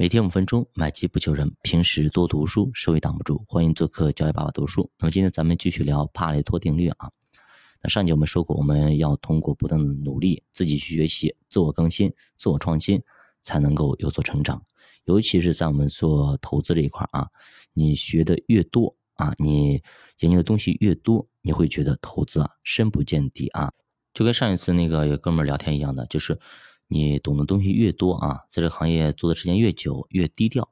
每天五分钟，买基不求人。平时多读书，收益挡不住。欢迎做客教育爸爸读书。那么今天咱们继续聊帕累托定律啊。那上节我们说过，我们要通过不断的努力，自己去学习，自我更新、自我创新，才能够有所成长。尤其是在我们做投资这一块啊，你学的越多啊，你研究的东西越多，你会觉得投资啊深不见底啊。就跟上一次那个有哥们聊天一样的，就是你懂的东西越多啊，在这个行业做的时间越久，越低调。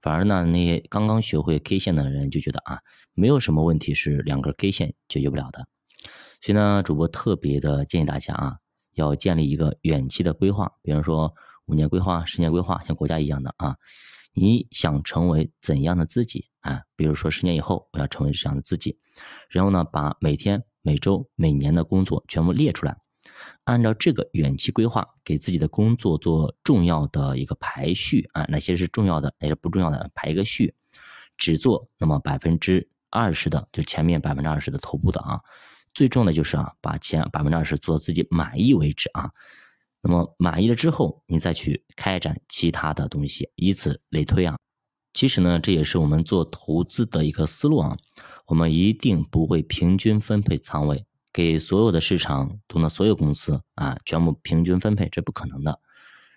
反而呢，那些刚刚学会 K 线的人就觉得啊，没有什么问题是两根 K 线解决不了的。所以呢，主播特别的建议大家啊，要建立一个远期的规划，比如说。五年规划、十年规划，像国家一样的啊，你想成为怎样的自己啊？比如说十年以后我要成为这样的自己，然后呢，把每天、每周、每年的工作全部列出来，按照这个远期规划，给自己的工作做重要的一个排序啊，哪些是重要的，哪些不重要的，排一个序，只做那么百分之二十的，就前面百分之二十的头部的啊，最重要的就是啊，把前百分之二十做到自己满意为止啊。那么满意了之后，你再去开展其他的东西，以此类推啊。其实呢，这也是我们做投资的一个思路啊。我们一定不会平均分配仓位给所有的市场中的所有公司啊，全部平均分配，这不可能的。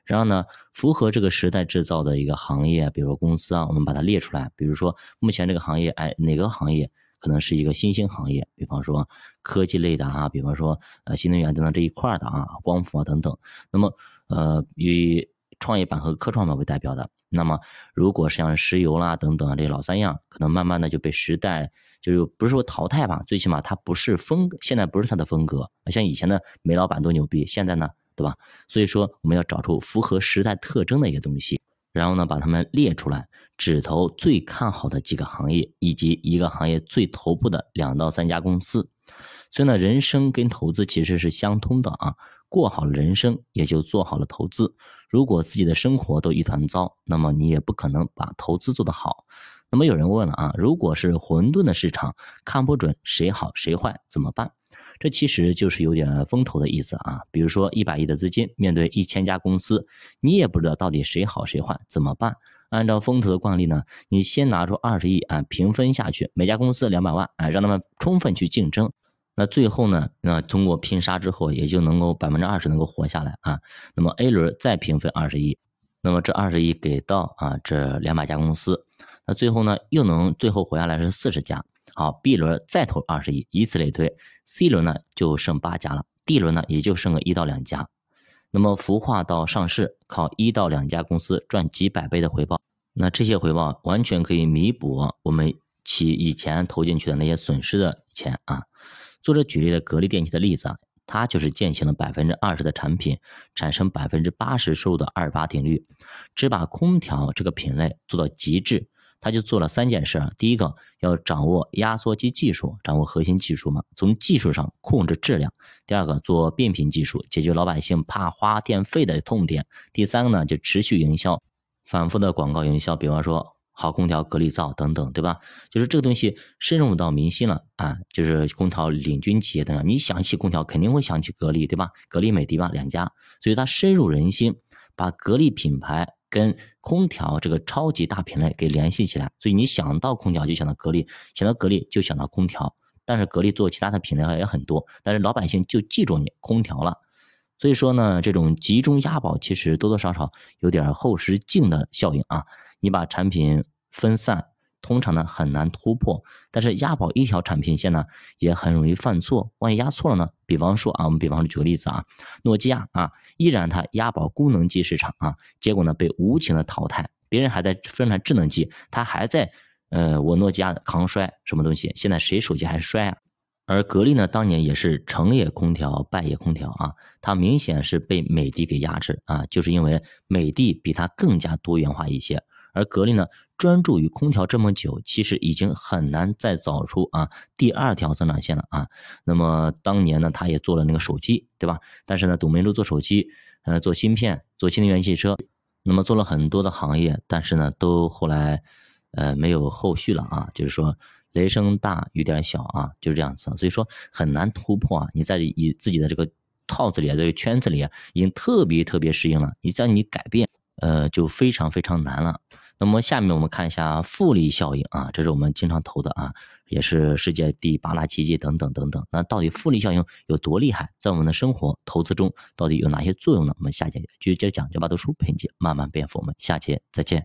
然后呢，符合这个时代制造的一个行业，比如说公司啊，我们把它列出来。比如说目前这个行业，哎，哪个行业？可能是一个新兴行业，比方说科技类的啊，比方说呃新能源等等这一块的啊，光伏啊等等。那么呃以创业板和科创板为代表的，那么如果像石油啦等等这老三样，可能慢慢的就被时代就是不是说淘汰吧，最起码它不是风，现在不是它的风格。像以前的煤老板多牛逼，现在呢，对吧？所以说我们要找出符合时代特征的一个东西。然后呢，把它们列出来，只投最看好的几个行业，以及一个行业最头部的两到三家公司。所以呢，人生跟投资其实是相通的啊。过好了人生，也就做好了投资。如果自己的生活都一团糟，那么你也不可能把投资做得好。那么有人问了啊，如果是混沌的市场，看不准谁好谁坏，怎么办？这其实就是有点风投的意思啊，比如说一百亿的资金面对一千家公司，你也不知道到底谁好谁坏，怎么办？按照风投的惯例呢，你先拿出二十亿啊，平分下去，每家公司两百万啊，让他们充分去竞争，那最后呢，那通过拼杀之后，也就能够百分之二十能够活下来啊。那么 A 轮再平分二十亿，那么这二十亿给到啊这两百家公司，那最后呢又能最后活下来是四十家。好，B 轮再投二十亿，以此类推，C 轮呢就剩八家了，D 轮呢也就剩个一到两家。那么孵化到上市，靠一到两家公司赚几百倍的回报，那这些回报完全可以弥补我们其以前投进去的那些损失的钱啊。作者举例的格力电器的例子啊，它就是践行了百分之二十的产品产生百分之八十收入的二八定律，只把空调这个品类做到极致。他就做了三件事啊，第一个要掌握压缩机技术，掌握核心技术嘛，从技术上控制质量；第二个做变频技术，解决老百姓怕花电费的痛点；第三个呢，就持续营销，反复的广告营销，比方说好空调、格力造等等，对吧？就是这个东西深入到民心了啊，就是空调领军企业等等，你想起空调肯定会想起格力，对吧？格力、美的吧两家，所以它深入人心，把格力品牌。跟空调这个超级大品类给联系起来，所以你想到空调就想到格力，想到格力就想到空调。但是格力做其他的品类也很多，但是老百姓就记住你空调了。所以说呢，这种集中押宝其实多多少少有点后视镜的效应啊，你把产品分散。通常呢很难突破，但是押宝一条产品线呢也很容易犯错，万一押错了呢？比方说啊，我们比方说举个例子啊，诺基亚啊，依然它押宝功能机市场啊，结果呢被无情的淘汰，别人还在生产智能机，它还在呃我诺基亚的抗衰什么东西？现在谁手机还摔啊？而格力呢，当年也是成也空调败也空调啊，它明显是被美的给压制啊，就是因为美的比它更加多元化一些。而格力呢，专注于空调这么久，其实已经很难再找出啊第二条增长线了啊。那么当年呢，他也做了那个手机，对吧？但是呢，董明珠做手机，呃，做芯片，做新能源汽车，那么做了很多的行业，但是呢，都后来呃没有后续了啊。就是说雷声大雨点小啊，就是这样子。所以说很难突破啊。你在以自己的这个套子里啊，这个圈子里啊，已经特别特别适应了。你在你改变。呃，就非常非常难了。那么下面我们看一下复利效应啊，这是我们经常投的啊，也是世界第八大奇迹等等等等。那到底复利效应有多厉害，在我们的生活投资中到底有哪些作用呢？我们下节继续接着讲，就把读书陪你慢慢变富。我们下节再见。